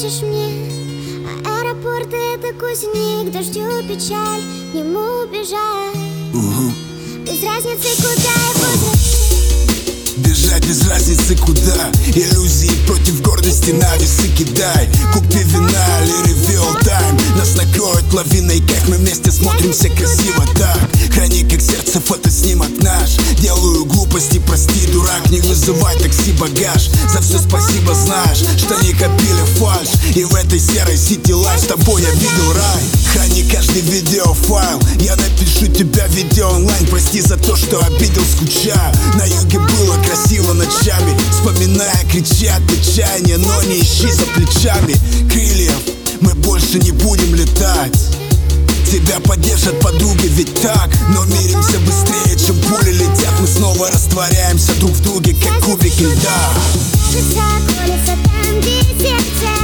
пишешь мне А аэропорт это кузник Дождю печаль, к нему бежать Угу. Без разницы куда и куда Бежать без разницы куда. Иллюзии против гордости на весы кидай. Купи вина или reveal time. Нас накроет лавиной, как мы вместе смотримся красиво так. Храни как сердце фотоснимок наш. Делаю глупости, прости, дурак Не вызывай такси багаж. За все спасибо знаешь, что не копили фальш. И в этой серой сити лайф с тобой я видел рай. Храни каждый видеофайл. Я напишу тебя видео онлайн. Прости за то, что обидел, скучаю. На юге ночами Вспоминая, крича от отчаяния Но не ищи за плечами крыльев. Мы больше не будем летать. Тебя поддержат подруги, ведь так? Но миримся быстрее, чем пули летят. Мы снова растворяемся друг в друге, как кубики льда. Колется там, где сердце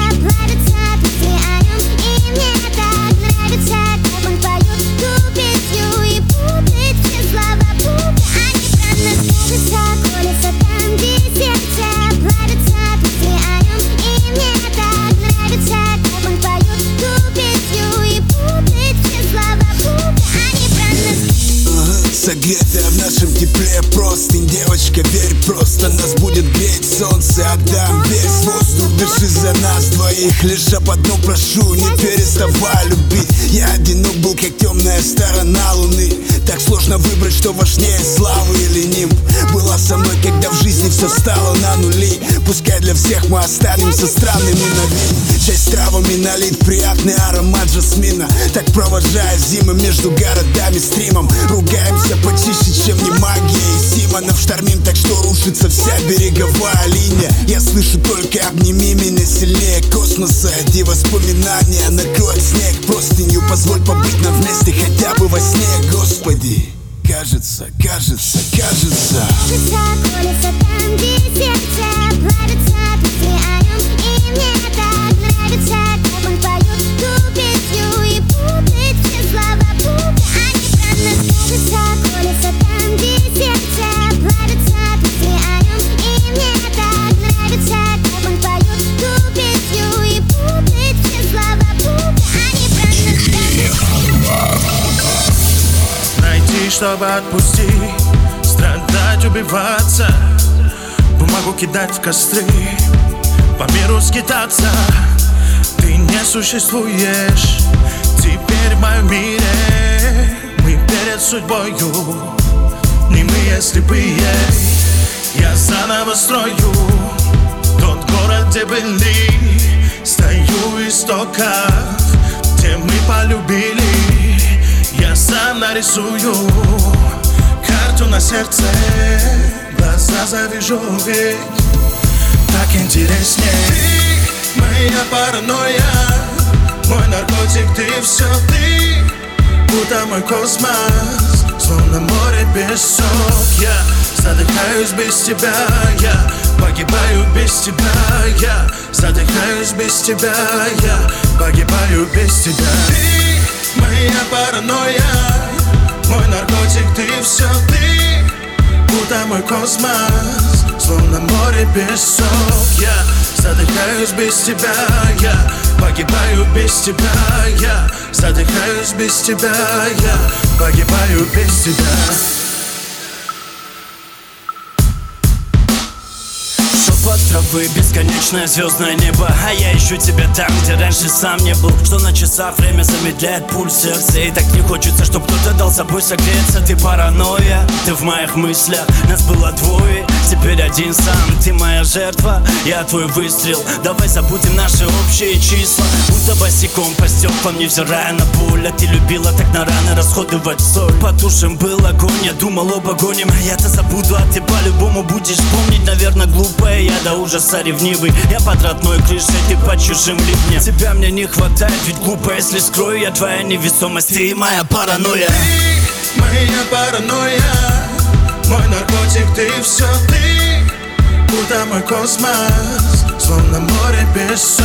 Согретая в нашем тепле простынь Девочка, верь просто Нас будет греть солнце Отдам весь воздух Дыши за нас двоих Лишь об одном прошу Не переставай любить. Я одинок был, как темная сторона луны. Так сложно выбрать, что важнее Славы или нимб Была со мной, когда в жизни все стало на нули. Пускай для всех мы останемся странными на вид. Часть травами налит приятный аромат жасмина. Так провожая зимы между городами стримом. Ругаемся почище, чем не магия и Симонов. Штормим, так что рушится вся береговая линия. Я слышу только обними меня сильнее космоса. Эти воспоминания накроют снег. Простынью Позволь побыть нам вместе хотя бы во сне, Господи Кажется, кажется, кажется. Нравится, колется там, где сердце Чтобы отпустить Страдать, убиваться. Бумагу кидать в костры. По миру скитаться. Ты не существуешь. Теперь в моем мире Мы перед судьбою. Немые, слепые. Я заново строю Тот город, где были. Стою истоков Где мы полюбили нарисую карту на сердце Глаза завяжу ведь так интересней Ты моя паранойя Мой наркотик, ты все ты. Будто мой космос Словно море песок Я задыхаюсь без тебя Я погибаю без тебя. Я задыхаюсь без тебя Я погибаю без тебя. Ты моя паранойя Мой наркотик, ты все ты. Будто мой космос Словно море песок Я задыхаюсь без тебя Я погибаю без тебя. Я задыхаюсь без тебя Я погибаю без тебя Травы, бесконечное звездное небо А я ищу тебя там, где раньше сам не был. Что на часах время замедляет пульс сердца И так не хочется, чтоб кто-то дал собой согреться. Ты паранойя, ты в моих мыслях Нас было двое, теперь один сам. Ты моя жертва, я твой выстрел. Давай забудем наши общие числа. Будто босиком по стеклам, невзирая на боль. А ты любила так на раны расходовать соль. Потушим был огонь, я думал об огонь Я-то забуду, а ты по-любому будешь помнить. Наверное, глупая, я до ужаса ревнивый Я под родной крышей, ты под чужим ливнем. Тебя мне не хватает, ведь глупо, если скрою Я твоя невесомость, ты моя паранойя. Ты моя паранойя Мой наркотик, ты все ты. Будто мой космос Словно море песок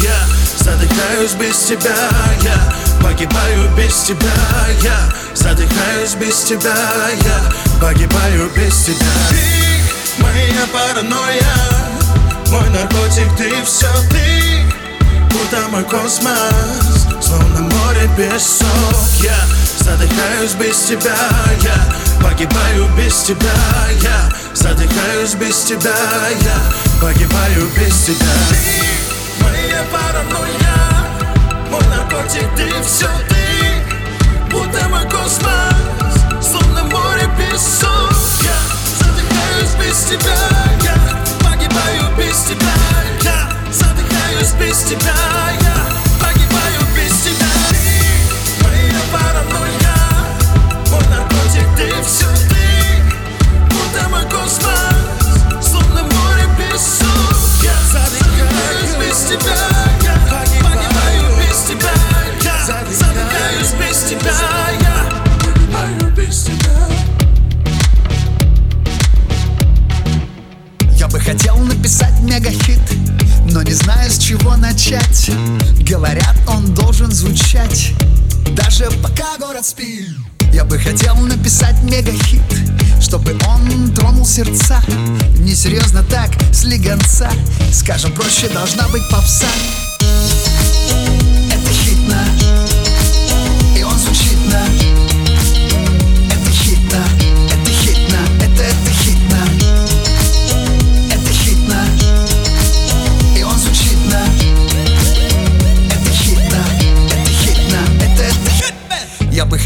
Я задыхаюсь без тебя Я погибаю без тебя. Я задыхаюсь без тебя Я погибаю без тебя. Ты моя паранойя Мой наркотик, ты все ты будто мой космос Словно море песок Я задыхаюсь без тебя Я погибаю без тебя Я задыхаюсь без тебя Я погибаю без тебя. Ты моя паранойя звучать, даже пока город спит. Я бы хотел написать мегахит, чтобы он тронул сердца. Несерьезно так, слегонца, скажем проще, должна быть попса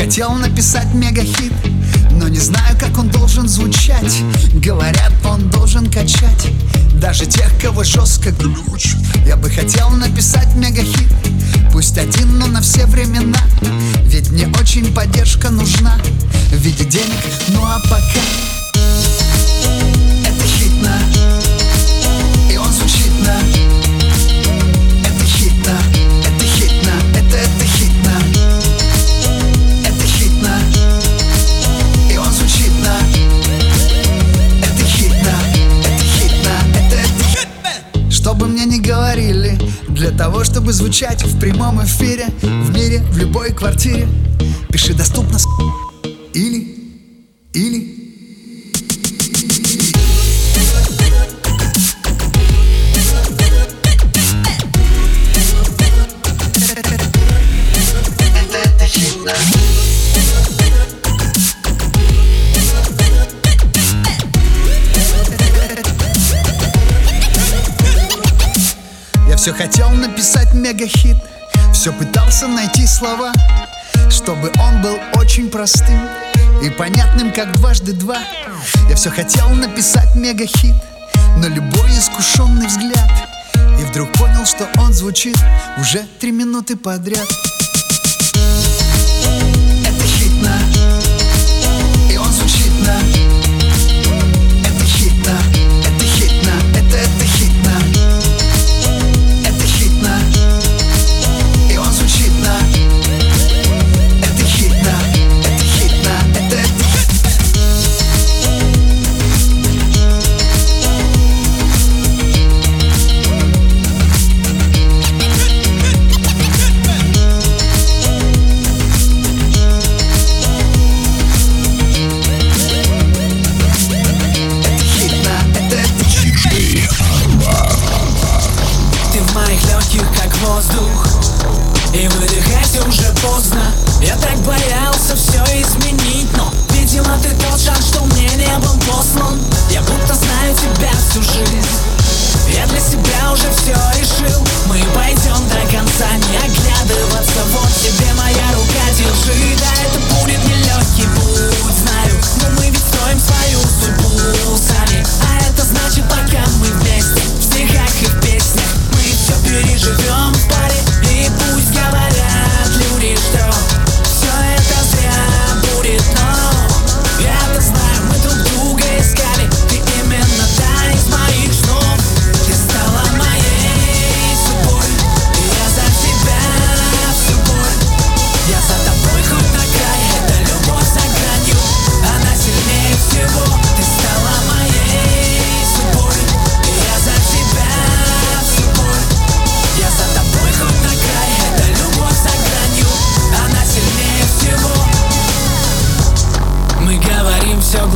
хотел написать мегахит но не знаю, как он должен звучать. Говорят, он должен качать. Даже тех, кого жестко глючит Я бы хотел написать мегахит Пусть один, но на все времена. Ведь мне очень поддержка нужна. В виде денег, ну а пока чтобы звучать в прямом эфире В мире, в любой квартире. Пиши доступно с или или Я все хотел написать мегахит Все пытался найти слова Чтобы он был очень простым И понятным, как дважды два. Я все хотел написать мегахит Но любой искушенный взгляд И вдруг понял, что он звучит Уже три минуты подряд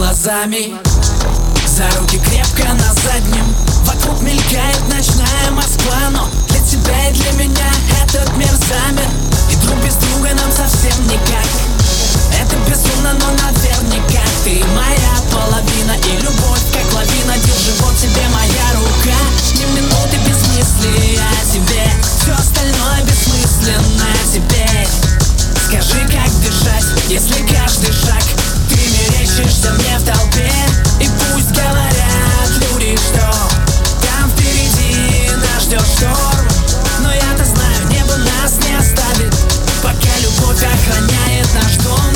глазами. За руки крепко на заднем. Вокруг мелькает ночная Москва Но для тебя и для меня этот мир замер И друг без друга нам совсем никак. Это безумно, но наверняка Ты моя половина. И любовь как лавина Держи вот тебе моя рука. Ни минуты без мысли о тебе. Все остальное бессмысленно теперь Скажи, как дышать, если каждый шаг мерещишься мне в толпе И пусть говорят люди, что Там впереди нас ждет шторм. Но я-то знаю, небо нас не оставит Пока любовь охраняет наш дом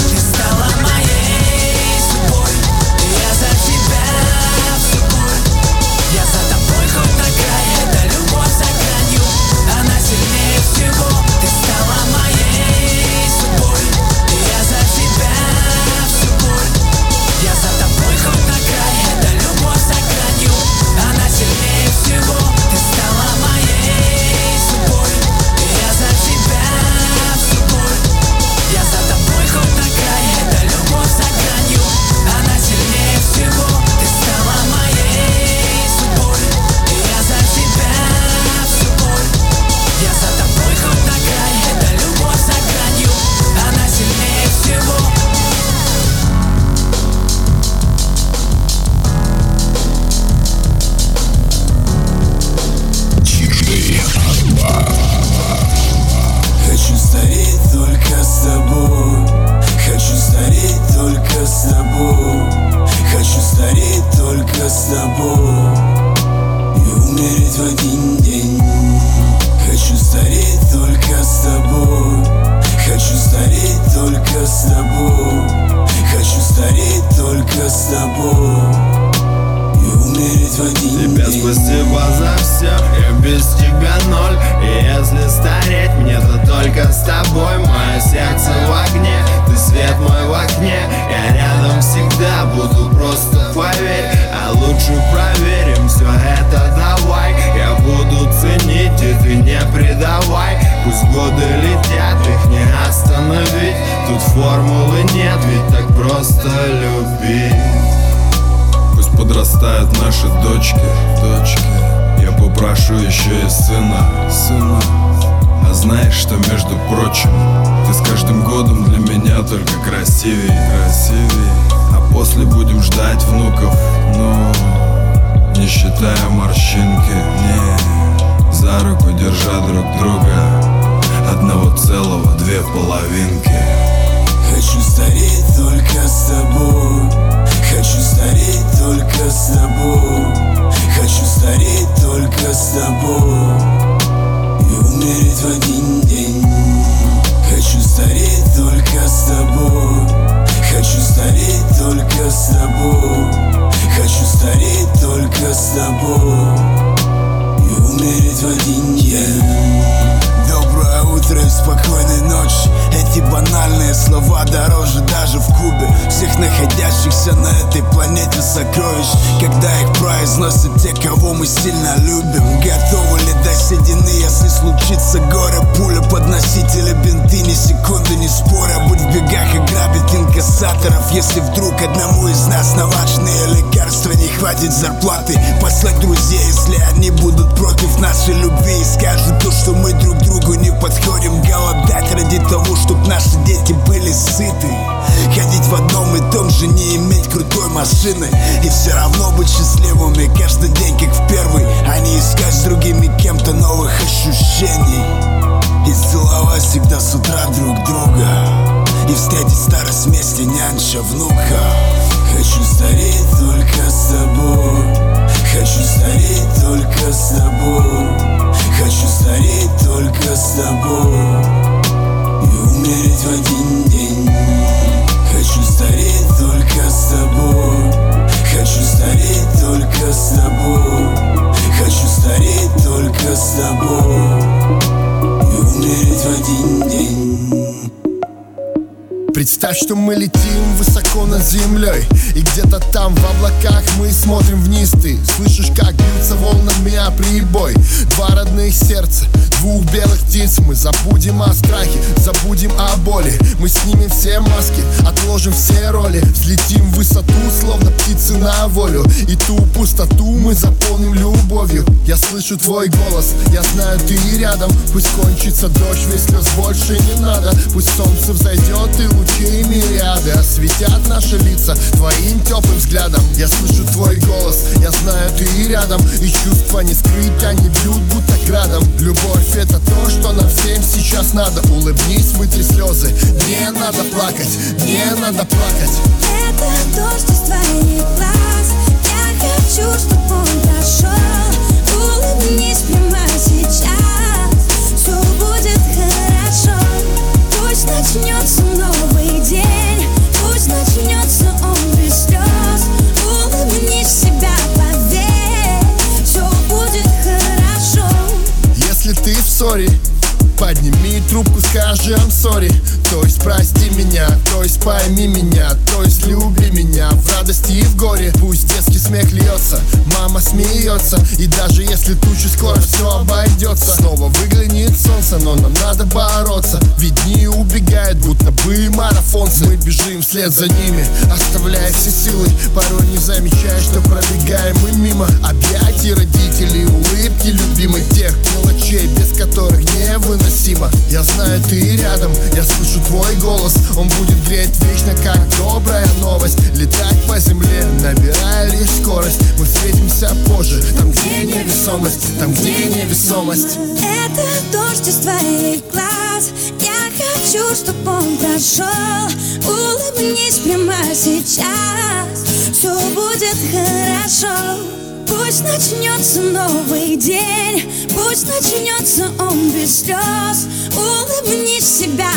формулы нет, ведь так просто любить. Пусть подрастают наши дочки, дочки. Я попрошу еще и сына, сына. А знаешь, что между прочим Ты с каждым годом для меня только красивей, красивей А после будем ждать внуков, ну Не считая морщинки, не За руку держа друг друга Одного целого две половинки Хочу стареть только с тобой. Хочу стареть только с тобой. Хочу стареть только с тобой. И умереть в один день. Хочу стареть только с тобой. Хочу стареть только с тобой. Хочу стареть только с тобой. И умереть в один день. Доброе утро и спокойной ночи Эти банальные слова дороже даже в кубе. Всех находящихся на этой планете сокровищ. Когда их произносят те, кого мы сильно любим. Готовы ли до седины, если случится горе? Пуля подносить или бинты, ни секунды не споря. Будь в бегах и грабить инкассаторов. Если вдруг одному из нас на важные лекарства не хватит зарплаты. Послать друзей, если они будут против нашей машины И все равно быть счастливыми. Каждый день, как в первый. А не искать с другими кем-то новых ощущений. И целовать всегда с утра друг друга. И встретить старость вместе нянча внука. Хочу стареть только с тобой. Хочу стареть только с тобой. Хочу стареть только с тобой. И умереть в один день Хочу стареть только с тобой. Хочу стареть только с тобой. Хочу стареть только с тобой. И умереть в один день. Представь, что мы летим высоко над землей. И где-то там в облаках мы смотрим вниз. Ты слышишь, как бьются волнами о прибой. Два родных сердца, двух белых птиц Мы забудем о страхе, забудем о боли. Мы снимем все маски, отложим все роли. Взлетим в высоту, словно птицы на волю. И ту пустоту мы заполним любовью. Я слышу твой голос, я знаю ты рядом. Пусть кончится дождь, весь слез больше не надо. Пусть солнце взойдет и лучей мириады Осветят наши лица твоим теплым взглядом. Я слышу твой голос, я знаю ты рядом. И чувства не скрыть, они бьют будто градом. Любовь это то, что нам всем сейчас надо. Улыбнись, вытри слезы, не надо плакать, не надо плакать. Это дождь из твоих глаз. Я хочу, чтобы он прошел. Улыбнись прямо сейчас. Все будет хорошо. Пусть начнется ссоре Подними трубку, скажи I'm sorry То есть прости меня, то есть пойми меня То есть люби меня. В радости и в горе Пусть детский смех льется, мама смеется. И даже если тучи скоро все обойдется Снова выглянет солнце, но нам надо бороться. Ведь дни убегают, будто бы марафонцы. Мы бежим вслед за ними, оставляя все силы. Порой не замечая, что пробегаем мы мимо. Объятий родителей, улыбки любимых невыносимо Я знаю, ты рядом, я слышу твой голос. Он будет греть вечно, как добрая новость. Летать по земле, набирая лишь скорость. Мы встретимся позже, там где невесомость. Там где невесомость. Это дождь из твоих глаз. Я хочу, чтобы он прошел. Улыбнись прямо сейчас. Все будет хорошо Пусть начнется новый день Пусть начнется он без слез. Улыбнись себя,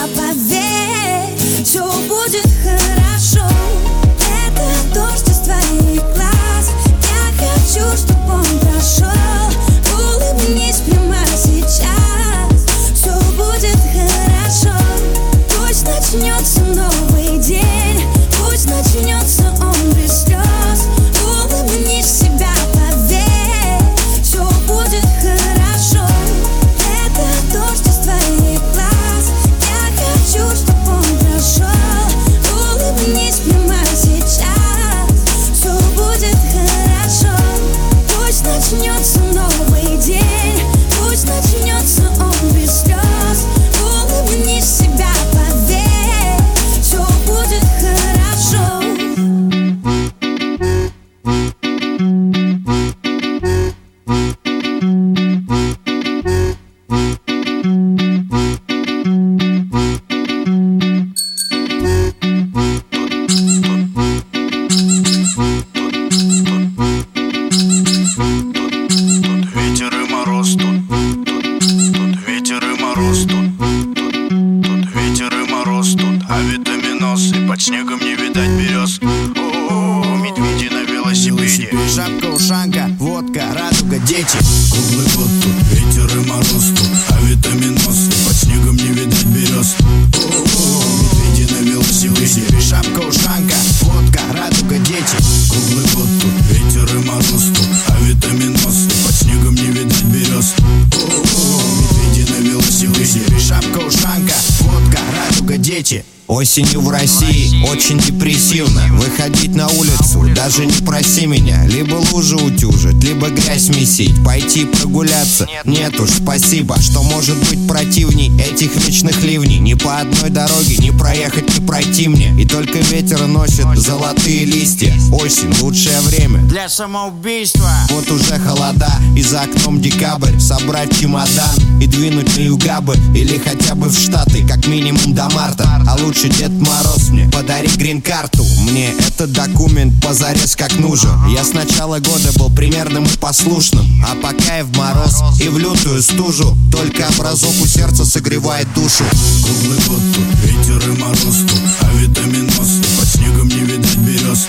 Осенью в России. Очень депрессивно. Выходить на улицу, даже не проси меня. Либо лужи утюжить, либо грязь месить. Пойти прогуляться, нет уж, спасибо Что может быть противней этих вечных ливней. Ни по одной дороге не проехать, не пройти мне. И только ветер носит золотые листья. Осень, лучшее время. Для самоубийства. Вот уже холода. И за окном декабрь. Собрать чемодан и двинуть на югабы Или хотя бы в Штаты, как минимум до марта. А лучше Дед Мороз мне подари грин-карту. Мне этот документ позарез как нужен. Я с начала года был примерным и послушным. А пока и в мороз, и в лютую стужу. Только образок у сердца согревает душу. Круглый год тут ветер и мороз тут, а витаминоз под снегом не видать берез.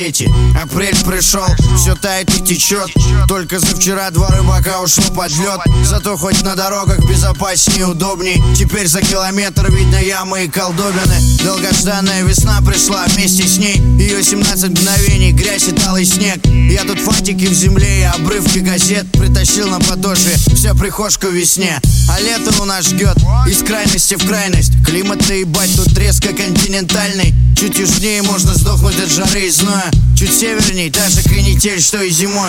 Дети. Апрель пришел Все тает и течет Только за вчера два рыбака ушло под лед Зато хоть на дорогах безопаснее удобней. Теперь за километр видно ямы и колдобины. Долгожданная весна пришла вместе с ней Ее 17 мгновений, грязь и талый снег. Я тут фантики в земле и обрывки газет Притащил на подошве. Вся прихожка весне А лето у нас ждет из крайности в крайность. Климат-то ебать тут резко континентальный Чуть южнее можно сдохнуть от жары и зноя. Чуть северней та же канитель, что и зимой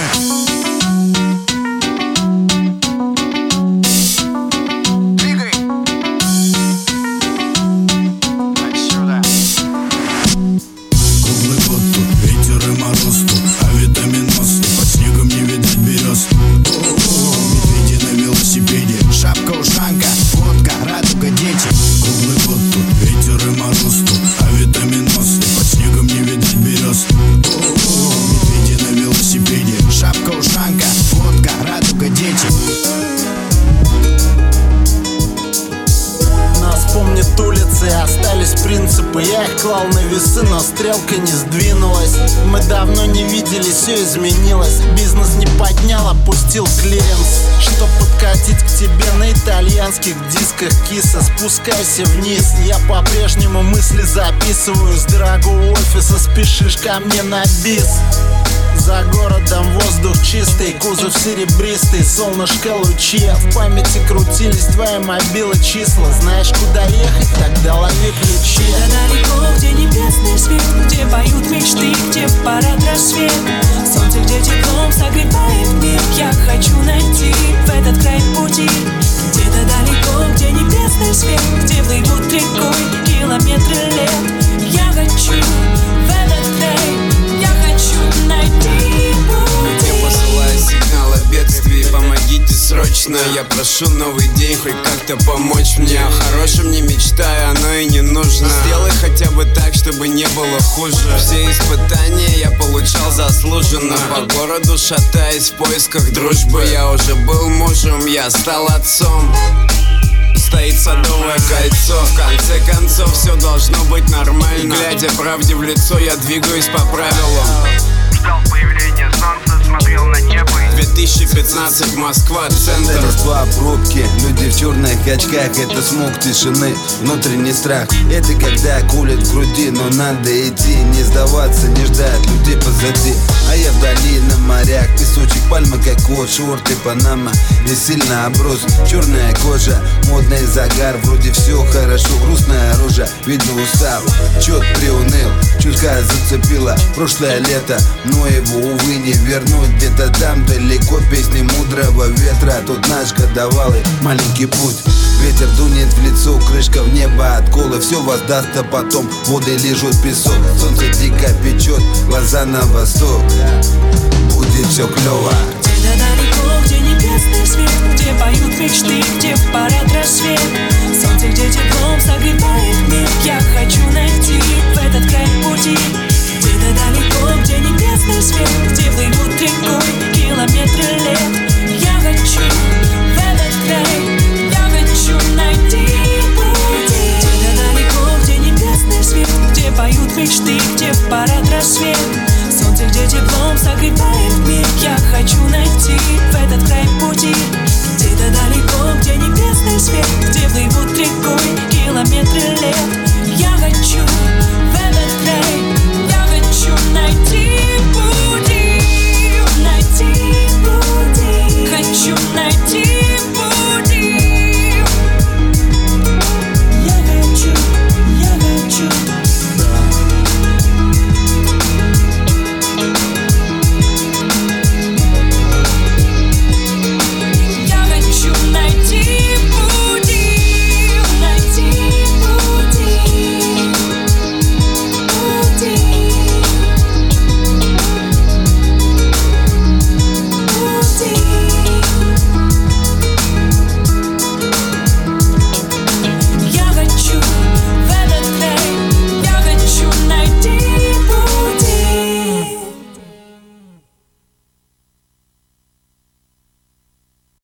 принципы Я их клал на весы, но стрелка не сдвинулась. Мы давно не виделись, все изменилось. Бизнес не поднял, опустил клиренс. Чтоб подкатить к тебе на итальянских дисках Киса, спускайся вниз. Я по-прежнему мысли записываю С дорогого офиса спешишь ко мне на бис за городом воздух чистый, кузов серебристый, солнышко лучи В памяти крутились твои мобилы числа. Знаешь, куда ехать, тогда лови ключи Далеко, где небесный свет Где поют мечты, где парад рассвет срочно Я прошу новый день хоть как-то помочь мне. О хорошем не мечтаю, оно и не нужно. Сделай хотя бы так, чтобы не было хуже. Все испытания я получал заслуженно. По городу шатаясь в поисках дружбы. Я уже был мужем, я стал отцом. Стоит садовое кольцо. В конце концов все должно быть нормально. Глядя правде в лицо, я двигаюсь по правилам. Ждал появления солнца, 2015 Москва, центр. Два пробки, люди в черных очках Это смог тишины, внутренний страх. Это когда кулят в груди Но надо идти, не сдаваться, не ждать людей позади. А я вдали на морях Песочек, пальмы, как кот, шорты, панама Не сильно оброс, черная кожа Модный загар, вроде все хорошо Грустная рожа, видно устал. Чет приуныл, чутка зацепила. Прошлое лето, но его, увы, не вернуть. Где-то там далеко песни мудрого ветра. Тут наш годовалый маленький путь. Ветер дунет в лицо, крышка в небо от колы Все воздастся потом, воды лежат песок. Солнце дико печет, глаза на восток. Будет все клево